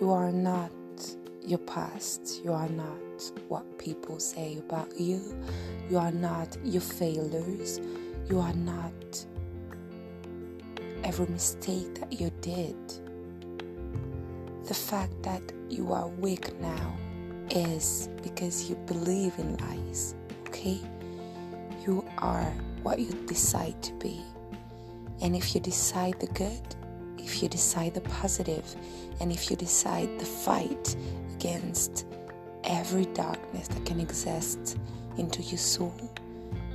You are not your past. You are not what people say about you. You are not your failures. You are not every mistake that you did. The fact that you are weak now is because you believe in lies, okay? You are what you decide to be. And if you decide the good, if you decide the positive, and if you decide the fight against every darkness that can exist into your soul,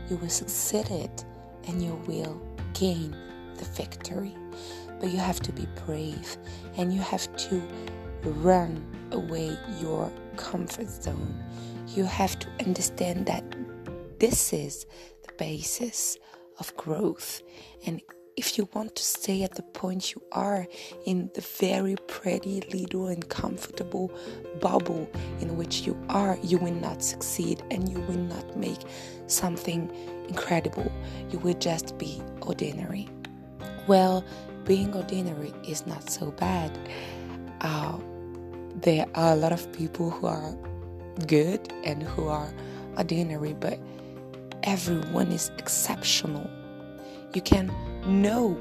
you will succeed it and you will gain the victory. But you have to be brave and you have to run away your comfort zone. You have to understand that this is the basis of growth and if you want to stay at the point you are in the very pretty little and comfortable bubble in which you are, you will not succeed and you will not make something incredible. You will just be ordinary. Well, being ordinary is not so bad. Uh, there are a lot of people who are good and who are ordinary, but everyone is exceptional. You can know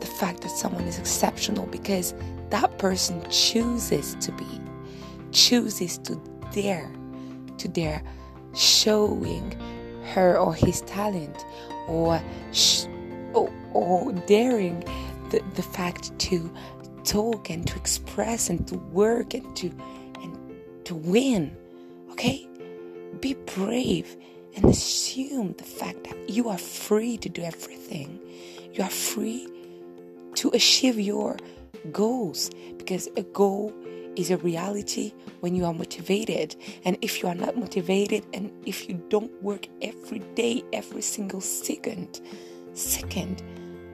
the fact that someone is exceptional because that person chooses to be, chooses to dare, to dare showing her or his talent or sh- or, or daring the, the fact to talk and to express and to work and to and to win okay? Be brave and assume the fact that you are free to do everything. You are free to achieve your goals because a goal is a reality when you are motivated. And if you are not motivated and if you don't work every day, every single second, second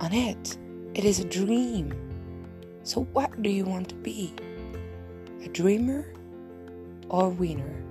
on it, it is a dream. So, what do you want to be? A dreamer or a winner?